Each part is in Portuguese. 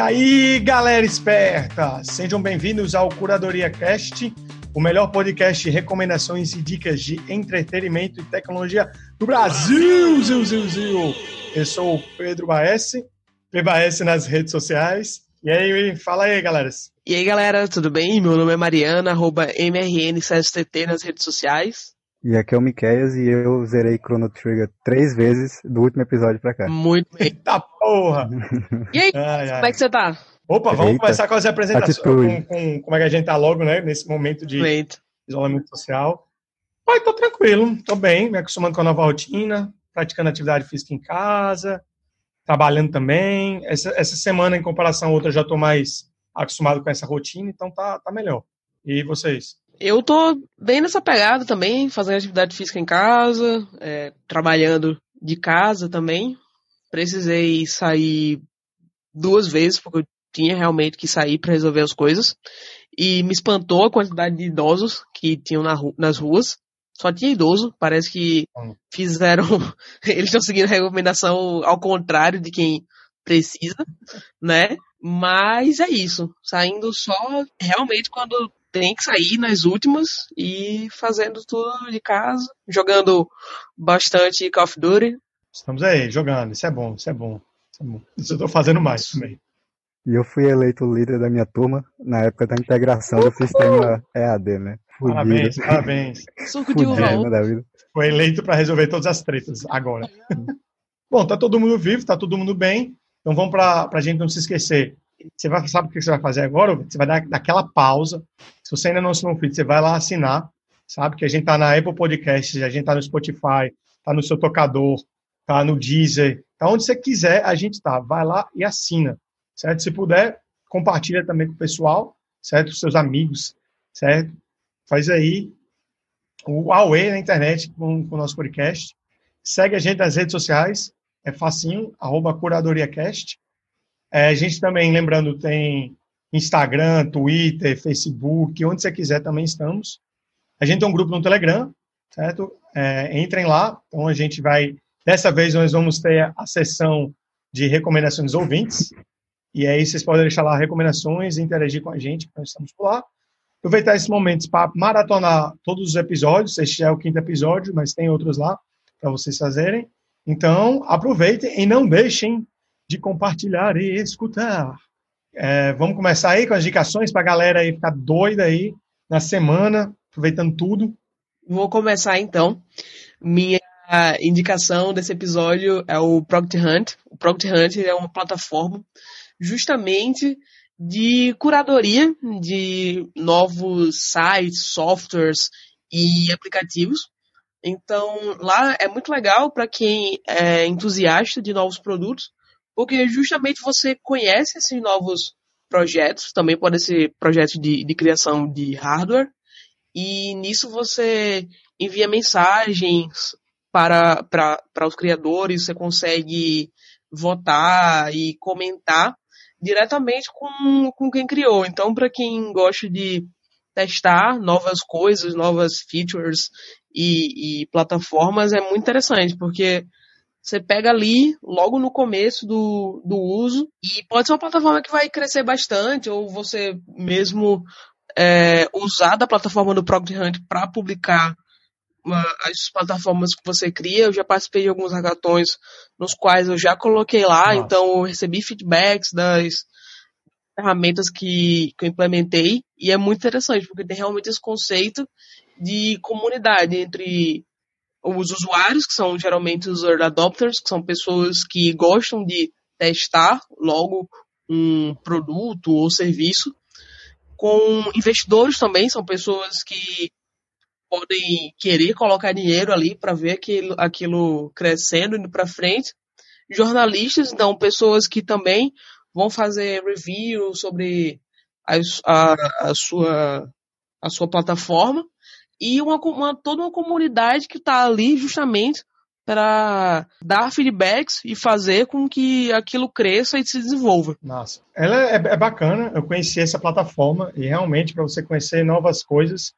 aí, galera esperta! Sejam bem-vindos ao Curadoria Cast, o melhor podcast de recomendações e dicas de entretenimento e tecnologia do Brasil! Zil, zil, zil. Eu sou o Pedro Baes, PBaes nas redes sociais. E aí, fala aí, galera. E aí, galera, tudo bem? Meu nome é Mariana, arroba MRN7TT nas redes sociais. E aqui é o Miqueias e eu zerei Chrono Trigger três vezes do último episódio pra cá. Muito bem. Eita porra! E aí, ai, como é que você tá? Opa, vamos Eita. começar com as apresentações. Com, com, como é que a gente tá logo, né? Nesse momento de Eita. isolamento social. Pai, tô tranquilo, tô bem, me acostumando com a nova rotina, praticando atividade física em casa, trabalhando também. Essa, essa semana, em comparação a outra, já tô mais acostumado com essa rotina, então tá, tá melhor. E vocês? Eu tô bem nessa pegada também, fazendo atividade física em casa, é, trabalhando de casa também. Precisei sair duas vezes, porque eu tinha realmente que sair para resolver as coisas. E me espantou a quantidade de idosos que tinham na ru nas ruas. Só tinha idoso, parece que hum. fizeram. Eles estão seguindo a recomendação ao contrário de quem precisa, né? Mas é isso. Saindo só realmente quando tem que sair nas últimas e fazendo tudo de casa, jogando bastante Call of Duty. Estamos aí, jogando, isso é bom, isso é bom. Isso, é bom. isso eu tô fazendo mais também. E eu fui eleito líder da minha turma na época da integração Uhul. do sistema EAD, né? Fudido. Parabéns, parabéns. Suco de vida. Foi eleito para resolver todas as tretas agora. Bom, tá todo mundo vivo, tá todo mundo bem. Então vamos para a gente não se esquecer. Você vai, sabe o que você vai fazer agora? Você vai dar aquela pausa. Se você ainda não assinou o feed, você vai lá assinar. Sabe que a gente tá na Apple Podcasts, a gente tá no Spotify, tá no seu tocador, tá no Deezer, tá onde você quiser, a gente tá. Vai lá e assina, certo? Se puder, compartilha também com o pessoal, certo? Os seus amigos, certo? Faz aí o Aue na internet com, com o nosso podcast. Segue a gente nas redes sociais, é facinho, arroba curadoriacast. É, a gente também, lembrando, tem Instagram, Twitter, Facebook, onde você quiser também estamos. A gente tem um grupo no Telegram, certo? É, entrem lá. Então a gente vai. Dessa vez nós vamos ter a sessão de recomendações ouvintes. E aí vocês podem deixar lá recomendações interagir com a gente, nós estamos por lá. Aproveitar esses momentos para maratonar todos os episódios. Este é o quinto episódio, mas tem outros lá para vocês fazerem. Então, aproveitem e não deixem de compartilhar e escutar. É, vamos começar aí com as indicações para a galera aí ficar doida aí na semana, aproveitando tudo. Vou começar então. Minha indicação desse episódio é o Proct Hunt. O Proct Hunt é uma plataforma justamente de curadoria de novos sites, softwares e aplicativos. Então, lá é muito legal para quem é entusiasta de novos produtos, porque justamente você conhece esses novos projetos, também podem ser projetos de, de criação de hardware, e nisso você envia mensagens para, para, para os criadores, você consegue votar e comentar diretamente com, com quem criou. Então, para quem gosta de testar novas coisas, novas features e, e plataformas, é muito interessante, porque você pega ali, logo no começo do, do uso, e pode ser uma plataforma que vai crescer bastante, ou você mesmo é, usar da plataforma do Prog Hunt para publicar uma, as plataformas que você cria. Eu já participei de alguns hackathons nos quais eu já coloquei lá, Nossa. então eu recebi feedbacks das ferramentas que, que eu implementei, e é muito interessante, porque tem realmente esse conceito de comunidade entre os usuários, que são geralmente os early adopters, que são pessoas que gostam de testar logo um produto ou serviço, com investidores também, são pessoas que podem querer colocar dinheiro ali para ver aquilo, aquilo crescendo, indo para frente. Jornalistas, então, pessoas que também vão fazer review sobre a, a, a sua, a sua plataforma e uma, uma toda uma comunidade que está ali justamente para dar feedbacks e fazer com que aquilo cresça e se desenvolva. Nossa, ela é, é bacana. Eu conheci essa plataforma e realmente para você conhecer novas coisas,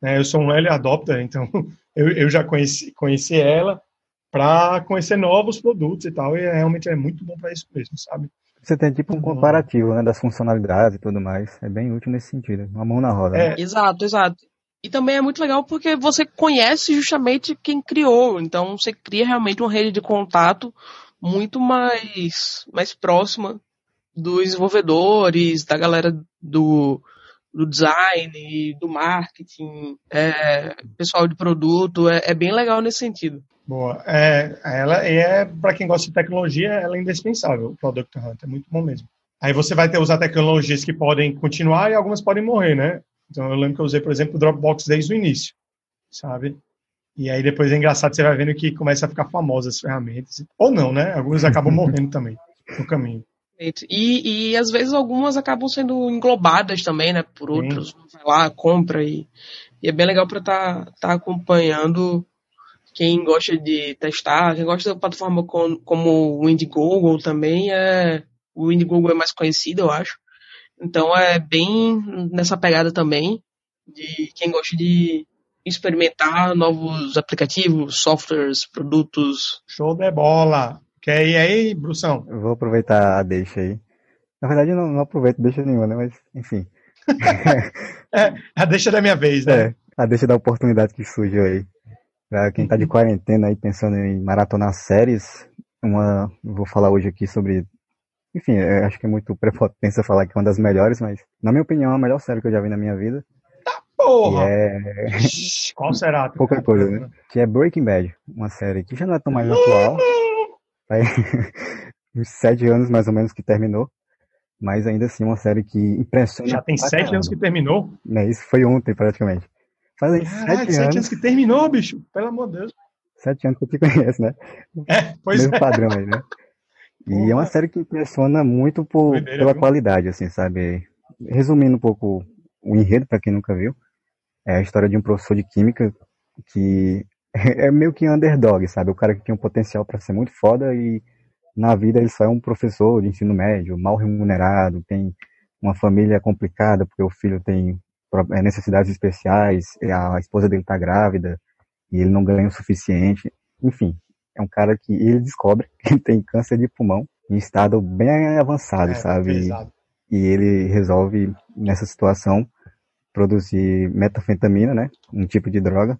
né, eu sou um early adopter, então eu, eu já conheci, conheci ela para conhecer novos produtos e tal. E realmente é muito bom para isso mesmo, sabe? Você tem tipo um comparativo, né, das funcionalidades e tudo mais. É bem útil nesse sentido. Uma mão na roda. É. né? Exato, exato. E também é muito legal porque você conhece justamente quem criou, então você cria realmente uma rede de contato muito mais, mais próxima dos desenvolvedores, da galera do, do design, do marketing, é, pessoal de produto, é, é bem legal nesse sentido. Boa. É, ela é, para quem gosta de tecnologia, ela é indispensável, o Product Hunt, é muito bom mesmo. Aí você vai ter usar tecnologias que podem continuar e algumas podem morrer, né? Então eu lembro que eu usei, por exemplo, o Dropbox desde o início, sabe? E aí depois é engraçado, você vai vendo que começa a ficar famosa as ferramentas. Ou não, né? Alguns acabam morrendo também no caminho. E, e às vezes algumas acabam sendo englobadas também, né, por Sim. outros. Vai lá, compra e, e é bem legal para estar tá, acompanhando quem gosta de testar, quem gosta da plataforma com, como o Indiegogo também é o Indiegogo é mais conhecido, eu acho. Então é bem nessa pegada também de quem gosta de experimentar novos aplicativos, softwares, produtos. Show de bola. Quer ir aí, Brução? Eu vou aproveitar a deixa aí. Na verdade, eu não, não aproveito deixa nenhuma, né? Mas, enfim. É, a deixa da minha vez, né? É, a deixa da oportunidade que surgiu aí. Pra quem tá de quarentena aí pensando em maratonar séries, uma, vou falar hoje aqui sobre, enfim, eu acho que é muito prepotência falar que é uma das melhores, mas na minha opinião é a melhor série que eu já vi na minha vida, Porra! que é, Qual será? Pouca coisa, né? que é Breaking Bad, uma série que já não é tão mais atual, Aí, uns sete anos mais ou menos que terminou, mas ainda assim uma série que impressiona. Já tem sete caramba. anos que terminou? Né, isso foi ontem praticamente. Fazem Caralho, sete sete anos, anos que terminou, bicho. Pelo amor de Deus. sete anos que eu te conheço, né? É, pois Mesmo é. padrão aí, né? E é uma série que impressiona muito por, Doideira, pela viu? qualidade, assim, sabe? Resumindo um pouco o enredo, pra quem nunca viu, é a história de um professor de química que é meio que underdog, sabe? O cara que tinha um potencial pra ser muito foda e na vida ele só é um professor de ensino médio, mal remunerado, tem uma família complicada porque o filho tem é, necessidades especiais, a esposa dele tá grávida e ele não ganha o suficiente. Enfim, é um cara que ele descobre que tem câncer de pulmão em estado bem avançado, É, sabe? pesado. E ele resolve, nessa situação, produzir metafetamina, né? Um tipo de droga,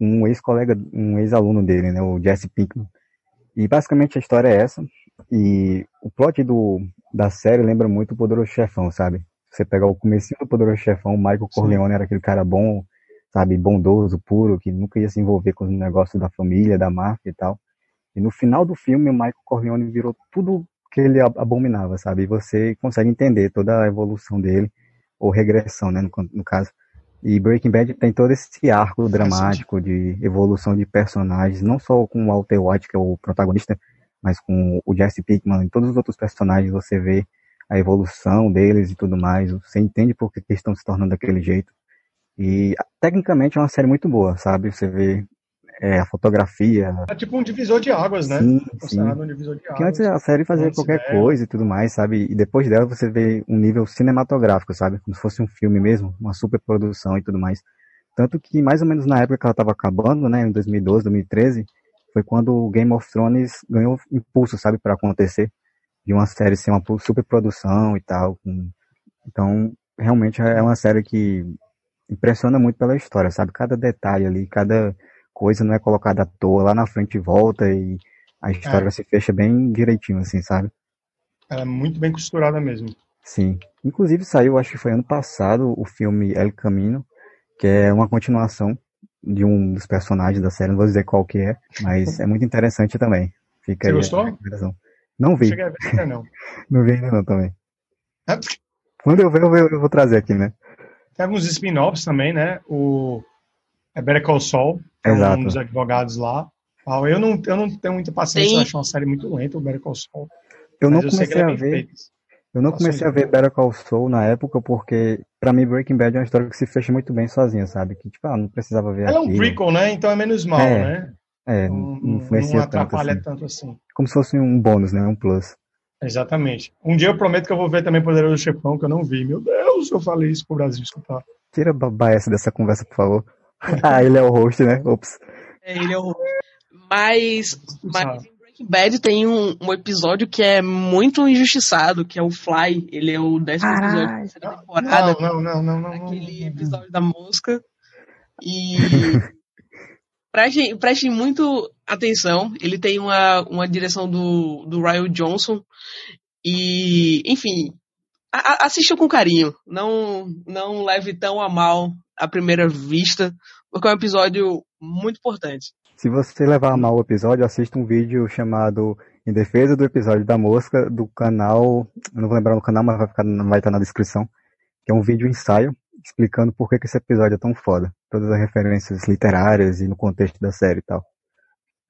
um ex-colega, um ex-aluno dele, né? O Jesse Pinkman. E basicamente a história é essa. E o plot do, da série lembra muito o Poderoso Chefão, sabe? Você pegar o comecinho do Poderoso Chefão, o Michael Corleone era aquele cara bom, sabe? Bondoso, puro, que nunca ia se envolver com os negócios da família, da máfia e tal. E no final do filme, o Michael Corleone virou tudo que ele ab- abominava, sabe? E você consegue entender toda a evolução dele, ou regressão, né, no, no caso. E Breaking Bad tem todo esse arco dramático de evolução de personagens, não só com o Walter White, que é o protagonista, mas com o Jesse Pinkman e todos os outros personagens, você vê a evolução deles e tudo mais, você entende por que eles estão se tornando daquele jeito. E tecnicamente é uma série muito boa, sabe? Você vê é, a fotografia, É tipo um divisor de águas, né? sim, sim. Considerado um divisor de Porque águas. antes a série fazia Antes qualquer dela. coisa e tudo mais, sabe? E depois dela você vê um nível cinematográfico, sabe? Como se fosse um filme mesmo, uma superprodução e tudo mais. Tanto que mais ou menos na época que ela estava acabando, né, em 2012, 2013, foi quando o Game of Thrones ganhou impulso, sabe, para acontecer de uma série ser uma superprodução e tal. Então, realmente é uma série que impressiona muito pela história, sabe? Cada detalhe ali, cada coisa não é colocada à toa, lá na frente volta e a história É. se fecha bem direitinho, assim, sabe? Ela é muito bem costurada mesmo. Sim. Inclusive saiu, acho que foi ano passado, o filme El Camino, que é uma continuação de um dos personagens da série, não vou dizer qual que é, mas é muito interessante também. Fica Você gostou? Não Não vi, cheguei a ver ainda não. não vi ainda não também. É, Quando eu ver, eu, eu vou trazer aqui, né? Tem alguns spin-offs também, né? O é Better Call Saul, é Exato. um dos advogados lá. Ah, Eu não, eu não tenho muita paciência, Tem- eu acho uma série muito lenta, o Better Call Saul. Eu não eu comecei ela é a ver, eu não Passou comecei a ver. Better Call Saul na época porque, pra mim, Breaking Bad é uma história que se fecha muito bem sozinha, sabe? Que, tipo, ah, não precisava ver Ela é um prequel, né? Então é menos mal, É, né? É, Não, não, não- não tanto atrapalha assim. tanto assim. Como se fosse um bônus, né? Um plus. Exatamente. Um dia eu prometo que eu vou ver também Poderoso Chefão, que eu não vi. Meu Deus, eu falei isso pro Brasil escutar. Tira a babaessa dessa conversa, por favor. ah, ele é o host, né? Ops. É, ele é o... Mas, mas Sabe? em Breaking Bad tem um, um, episódio que é muito injustiçado, que é o Fly. Ele é o décimo episódio da temporada. Não, não, não, não, Aquele episódio da mosca. E prestem, prestem muito atenção. Ele tem uma, uma direção do, do Ryan Johnson. E, enfim, a, assista com carinho. Não, não leve tão a mal à primeira vista, porque é um episódio muito importante. Se você levar a mal o episódio, assista um vídeo chamado Em Defesa do Episódio da Mosca, do canal. Eu não vou lembrar o canal, mas vai, ficar, vai estar na descrição. Que é um vídeo ensaio explicando por que, que esse episódio é tão foda. Todas as referências literárias e no contexto da série e tal.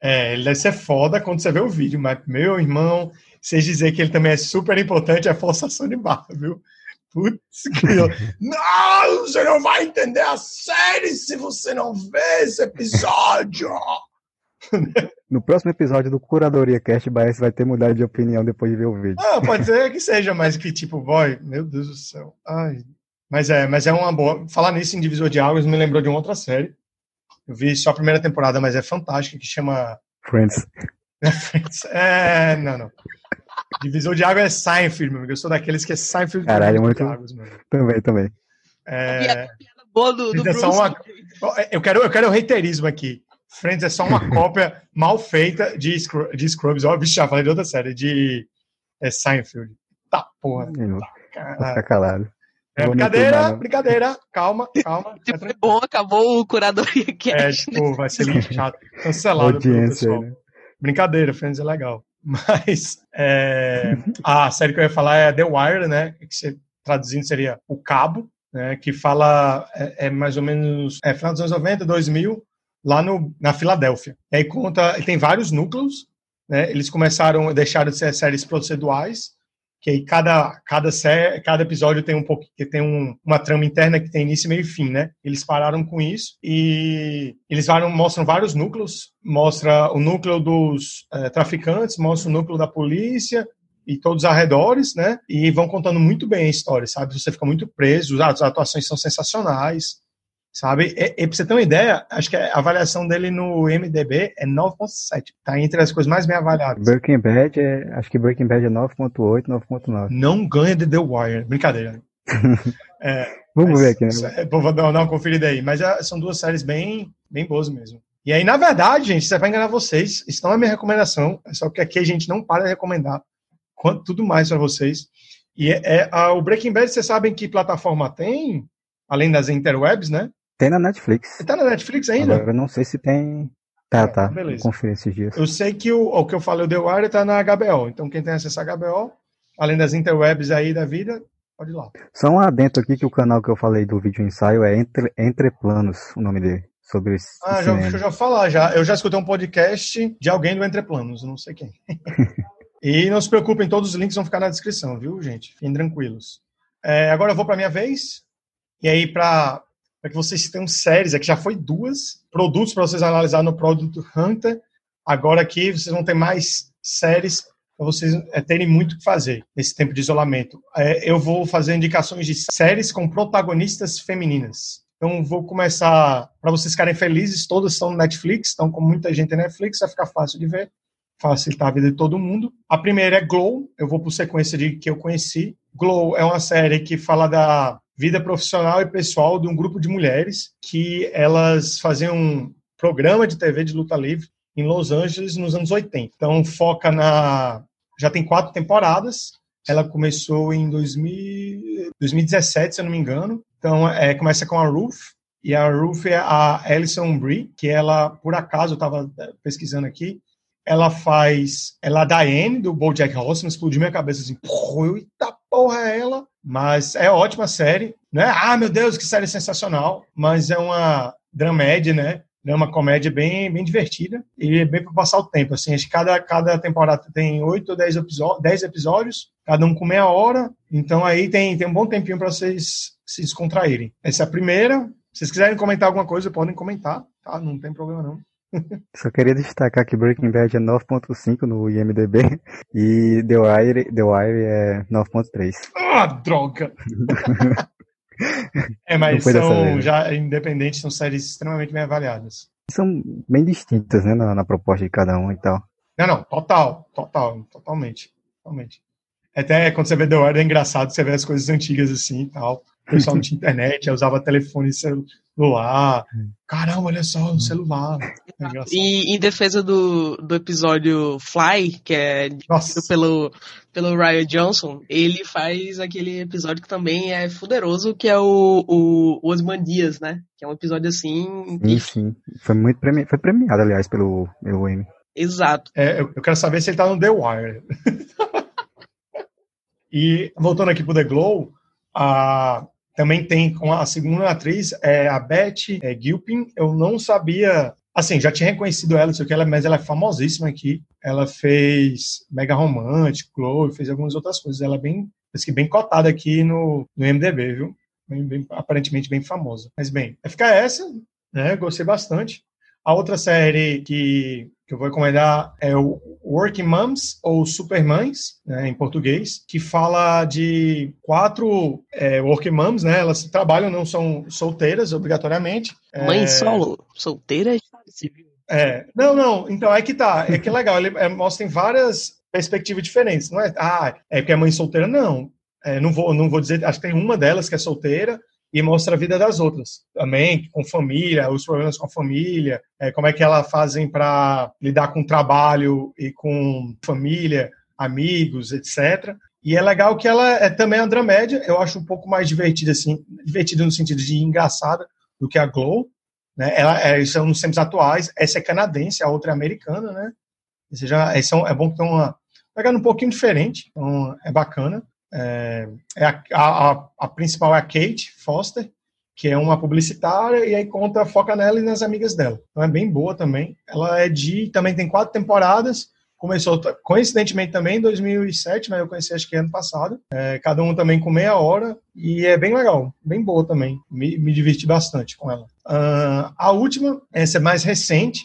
É, ele deve ser foda quando você vê o vídeo, mas, meu irmão, vocês dizer que ele também é super importante é forçação de barra, viu? Putz, que... não, você não vai entender a série se você não ver esse episódio. No próximo episódio do Curadoria Cast, Baez vai ter mudado de opinião depois de ver o vídeo. Ah, pode ser que seja, mas que tipo, boy, meu Deus do céu. Ai. Mas é, mas é uma boa. Falar nisso em Divisor de Águas me lembrou de uma outra série. Eu vi só a primeira temporada, mas é fantástica, que chama Friends. Friends. É, não, não. Divisor de água é Seinfeld, meu amigo. Eu sou daqueles que é Seinfeld Caralho, muito... de águas, mano. Também, também. É... Boa do, do é só uma... eu, quero, eu quero o reiterismo aqui. Friends é só uma cópia mal feita de, Scrubs, de Scrubs. Ó, bicho, já falei de outra série, de é, Seinfeld. Tá, porra. Tá, ficar calado. É brincadeira, brincadeira. Calma, calma. Tipo, foi bom, acabou o curadoria aqui. É, tipo, vai ser chato. Cancelado. Audiência, né? Brincadeira, Friends é legal. Mas é, a série que eu ia falar é The Wire, né? Que traduzindo seria O Cabo, né? Que fala é, é mais ou menos é final dos anos 90, 2000, lá no, na Filadélfia. E aí conta, tem vários núcleos, né? Eles começaram, deixaram de ser séries processuais que aí cada, cada, cada episódio tem um pouco que tem um, uma trama interna que tem início, meio e fim, né? Eles pararam com isso e eles varam, mostram vários núcleos, mostra o núcleo dos é, traficantes, mostra o núcleo da polícia e todos os arredores, né? E vão contando muito bem a história, sabe? Você fica muito preso, as atuações são sensacionais sabe? E, e pra você ter uma ideia, acho que a avaliação dele no MDB é 9.7. Tá entre as coisas mais bem avaliadas. Breaking Bad é, acho que Breaking Bad é 9.8, 9.9. Não ganha de The Wire. Brincadeira. é, Vamos mas, ver aqui, né? É, vou dar uma conferida aí. Mas é, são duas séries bem, bem boas mesmo. E aí, na verdade, gente, você vai enganar vocês. Isso não é minha recomendação. É só que aqui a gente não para de recomendar quanto, tudo mais para vocês. E é, é a, o Breaking Bad, vocês sabem que plataforma tem? Além das interwebs, né? Tem na Netflix. Tá na Netflix ainda? Agora eu não sei se tem. Tá, tá. Beleza. Conferi esses dias. Eu sei que o, o que eu falei, o The Wire, tá na HBO. Então quem tem acesso a HBO, além das interwebs aí da vida, pode ir lá. Só um adentro aqui que o canal que eu falei do vídeo ensaio é Entre, Entre Planos, o nome dele. Sobre esse. Ah, já, deixa eu já falar já. Eu já escutei um podcast de alguém do Entre Planos, não sei quem. e não se preocupem, todos os links vão ficar na descrição, viu, gente? Fiquem tranquilos. É, agora eu vou para minha vez. E aí, para para que vocês tenham séries, aqui já foi duas, produtos para vocês analisar no Product Hunter. Agora aqui vocês vão ter mais séries para vocês é, terem muito o que fazer nesse tempo de isolamento. É, eu vou fazer indicações de séries com protagonistas femininas. Então vou começar para vocês ficarem felizes, todas no Netflix, então com muita gente na Netflix vai ficar fácil de ver, facilitar a vida de todo mundo. A primeira é Glow, eu vou por sequência de que eu conheci. Glow é uma série que fala da vida profissional e pessoal de um grupo de mulheres que elas faziam um programa de TV de luta livre em Los Angeles nos anos 80. Então foca na já tem quatro temporadas. Ela começou em 2000, 2017, se eu não me engano. Então é, começa com a Ruth e a Ruth é a Alison Brie, que ela por acaso eu estava é, pesquisando aqui, ela faz. Ela é a Diane, do BoJack Horseman, explodiu minha cabeça assim. Porra, eita porra é ela? Mas é ótima série, né? Ah, meu Deus, que série sensacional. Mas é uma dramédia, né? É uma comédia bem, bem divertida e bem para passar o tempo. Assim, acho que cada, cada temporada tem oito ou dez episódios, cada um com meia hora. Então aí tem, tem um bom tempinho para vocês se descontraírem. Essa é a primeira. Se vocês quiserem comentar alguma coisa, podem comentar, tá? Não tem problema não. Só queria destacar que Breaking Bad é 9.5 no IMDB e The Wire, The Wire é 9.3. Ah, droga! é, mas são já independentes, são séries extremamente bem avaliadas. São bem distintas, né, na, na proposta de cada um e tal. Não, não, total, total, totalmente, totalmente. Até quando você vê The Wire é engraçado, você vê as coisas antigas assim e tal. O pessoal não tinha internet, usava telefone celular. Caramba, olha só, o celular. É e em defesa do, do episódio Fly, que é dirigido pelo, pelo Ryan Johnson, ele faz aquele episódio que também é fuderoso, que é o, o, o Osmandias, né? Que é um episódio assim. Sim, sim. Foi muito premi foi premiado, aliás, pelo, pelo M. Exato. É, eu, eu quero saber se ele tá no The Wire. e voltando aqui pro The Glow, a, também tem com a segunda atriz, é a Beth é, Gilpin. Eu não sabia, assim, já tinha reconhecido ela, sei que ela, mas ela é famosíssima aqui. Ela fez Mega Romântico, Chloe, fez algumas outras coisas. Ela é bem, que bem cotada aqui no, no MDB, viu? Bem, bem, aparentemente bem famosa. Mas bem, vai ficar essa, né? Gostei bastante. A outra série que que eu vou recomendar é o Working Moms, ou Supermães, né, em português, que fala de quatro é, Working Moms, né? Elas trabalham, não são solteiras, obrigatoriamente. Mãe é... solo, solteira civil. É, não, não, então é que tá, é que é legal, ele é, mostra em várias perspectivas diferentes, não é, ah, é porque é mãe solteira, não, é, não, vou, não vou dizer, acho que tem uma delas que é solteira, e mostra a vida das outras também, com família, os problemas com a família, é, como é que elas fazem para lidar com trabalho e com família, amigos, etc. E é legal que ela é também a dramédia, eu acho um pouco mais divertida, assim, divertida no sentido de engraçada do que a Glow. Né? Ela, é, são nos tempos atuais, essa é canadense, a outra é americana, né? Ou seja, é, são, é bom que tem uma pegando um pouquinho diferente, então é bacana. É, é a, a, a, principal é a Kate Foster, que é uma publicitária, e aí conta, foca nela e nas amigas dela. Então é bem boa também. Ela é de. também tem quatro temporadas. Começou, coincidentemente, também em 2007, mas eu conheci acho que ano passado. É, cada um também com meia hora. E é bem legal, bem boa também. Me, me diverti bastante com ela. Uh, a última, essa é mais recente.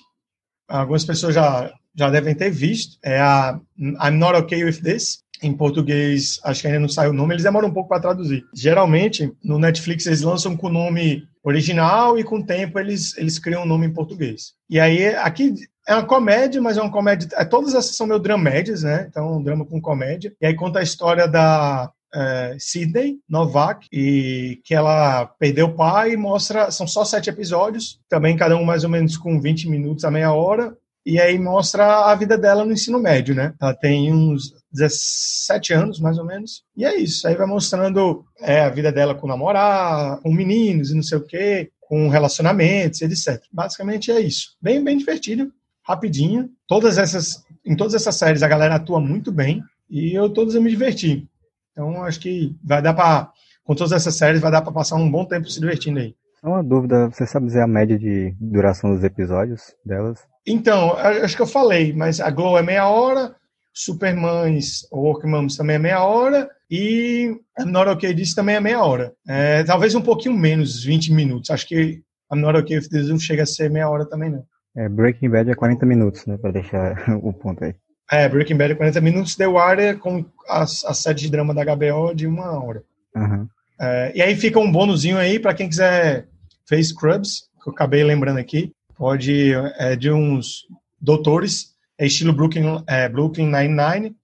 Algumas pessoas já, já devem ter visto. É a I'm Not Okay With This, em português, acho que ainda não saiu o nome, eles demoram um pouco para traduzir. Geralmente, no Netflix, eles lançam com o nome original e com o tempo eles, eles criam um nome em português. E aí, aqui é uma comédia, mas é uma comédia. É, todas essas são meio dramédias, né? Então, um drama com comédia. E aí conta a história da é, Sidney Novak, e que ela perdeu o pai e mostra. São só sete episódios, também cada um mais ou menos com 20 minutos a meia hora. E aí mostra a vida dela no ensino médio, né? Ela tem uns 17 anos, mais ou menos. E é isso. Aí vai mostrando é, a vida dela com namorar, com meninos e não sei o quê, com relacionamentos, etc. Basicamente é isso. Bem, bem divertido, rapidinho. Todas essas, em todas essas séries a galera atua muito bem e eu todos eu me diverti. Então acho que vai dar para com todas essas séries vai dar para passar um bom tempo se divertindo aí. Uma dúvida, você sabe dizer a média de duração dos episódios delas? Então, acho que eu falei, mas a Glow é meia hora, Supermães ou Workmans também é meia hora e I'm Not Okay This também é meia hora. É, talvez um pouquinho menos, 20 minutos. Acho que I'm Not Okay With This não chega a ser meia hora também, não. É, Breaking Bad é 40 minutos, né, para deixar o ponto aí. É, Breaking Bad é 40 minutos, The Wire é com a, a série de drama da HBO de uma hora. Uhum. É, e aí fica um bônusinho aí para quem quiser ver Scrubs, que eu acabei lembrando aqui. Pode, é de uns doutores, é estilo Brooklyn, é, Brooklyn Nine-Nine,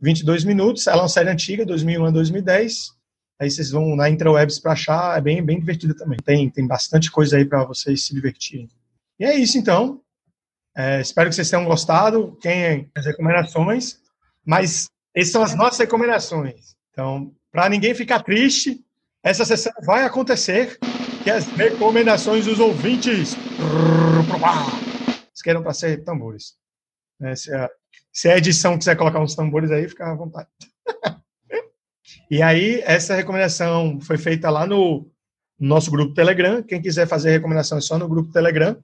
22 minutos. Ela é uma série antiga, 2001 a 2010. Aí vocês vão na Intrawebs para achar, é bem, bem divertida também. Tem, tem bastante coisa aí para vocês se divertirem. E é isso então. É, espero que vocês tenham gostado. Quem as recomendações, mas essas são as nossas recomendações. Então, para ninguém ficar triste, essa sessão vai acontecer que as recomendações dos ouvintes. Vocês para ser tambores. Né? Se, a, se a edição quiser colocar uns tambores aí, fica à vontade. e aí, essa recomendação foi feita lá no nosso grupo Telegram. Quem quiser fazer recomendação é só no grupo Telegram,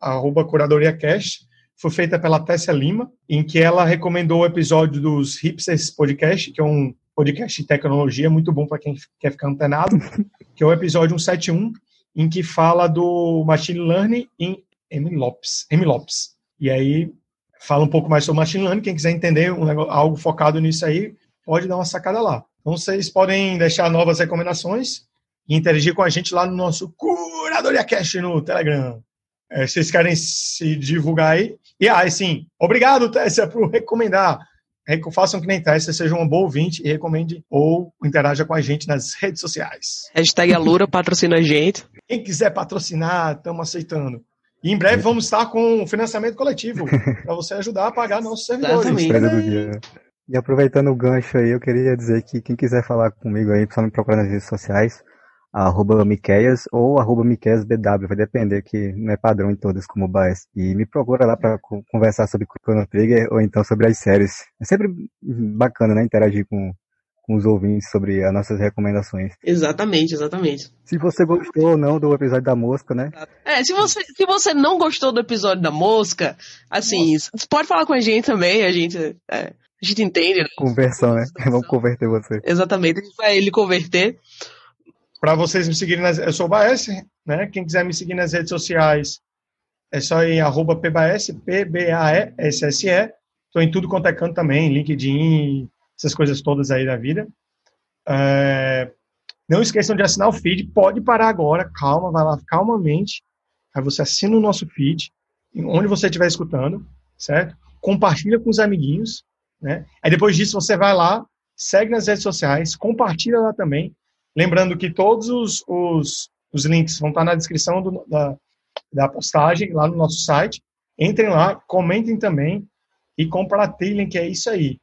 arroba CuradoriaCast. Foi feita pela Tessia Lima, em que ela recomendou o episódio dos Hipsters Podcast, que é um podcast de tecnologia muito bom para quem quer ficar antenado, que é o episódio 171, em que fala do Machine Learning em MLOps. MLOps. E aí fala um pouco mais sobre Machine Learning. Quem quiser entender um negócio, algo focado nisso aí, pode dar uma sacada lá. Então vocês podem deixar novas recomendações e interagir com a gente lá no nosso Curadoria Cast no Telegram. É, vocês querem se divulgar aí? E aí, ah, sim, obrigado, Tessa, por recomendar. Façam que nem Tessa, seja uma boa ouvinte e recomende ou interaja com a gente nas redes sociais. Hashtag Alura patrocina a gente. Quem quiser patrocinar, estamos aceitando. E em breve vamos estar com financiamento coletivo para você ajudar a pagar nossos servidores. Exatamente. E aproveitando o gancho aí, eu queria dizer que quem quiser falar comigo aí, só me procurar nas redes sociais, arroba Miqueias ou arroba MiqueiasBW, vai depender que não é padrão em todas como o Baez. E me procura lá para conversar sobre Chrono Trigger ou então sobre as séries. É sempre bacana, né, interagir com, com os ouvintes sobre as nossas recomendações. Exatamente, exatamente. Se você gostou ou não do episódio da mosca, né? É, se você, se você não gostou do episódio da mosca, assim, Nossa. pode falar com a gente também, a gente, é, a gente entende. Né? Conversão, né? Vamos converter você. Exatamente, a gente vai ele converter. Para vocês me seguirem, nas, eu sou o Baes, né? Quem quiser me seguir nas redes sociais, é só ir arroba PBAS, P-B-A-E-S-S-E. Estou em tudo quanto é canto também, LinkedIn, essas coisas todas aí da vida. É, não esqueçam de assinar o feed, pode parar agora, calma, vai lá calmamente. Aí você assina o nosso feed, onde você estiver escutando, certo? Compartilha com os amiguinhos, né? Aí depois disso você vai lá, segue nas redes sociais, compartilha lá também, Lembrando que todos os, os, os links vão estar na descrição do, da, da postagem lá no nosso site. Entrem lá, comentem também e compartilhem, que é isso aí.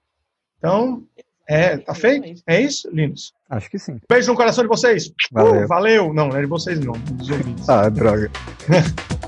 Então, é, tá feito? É isso, Linus? Acho que sim. Beijo no coração de vocês. Valeu. Uh, valeu. Não, não é de vocês não, dos ouvintes. ah, droga.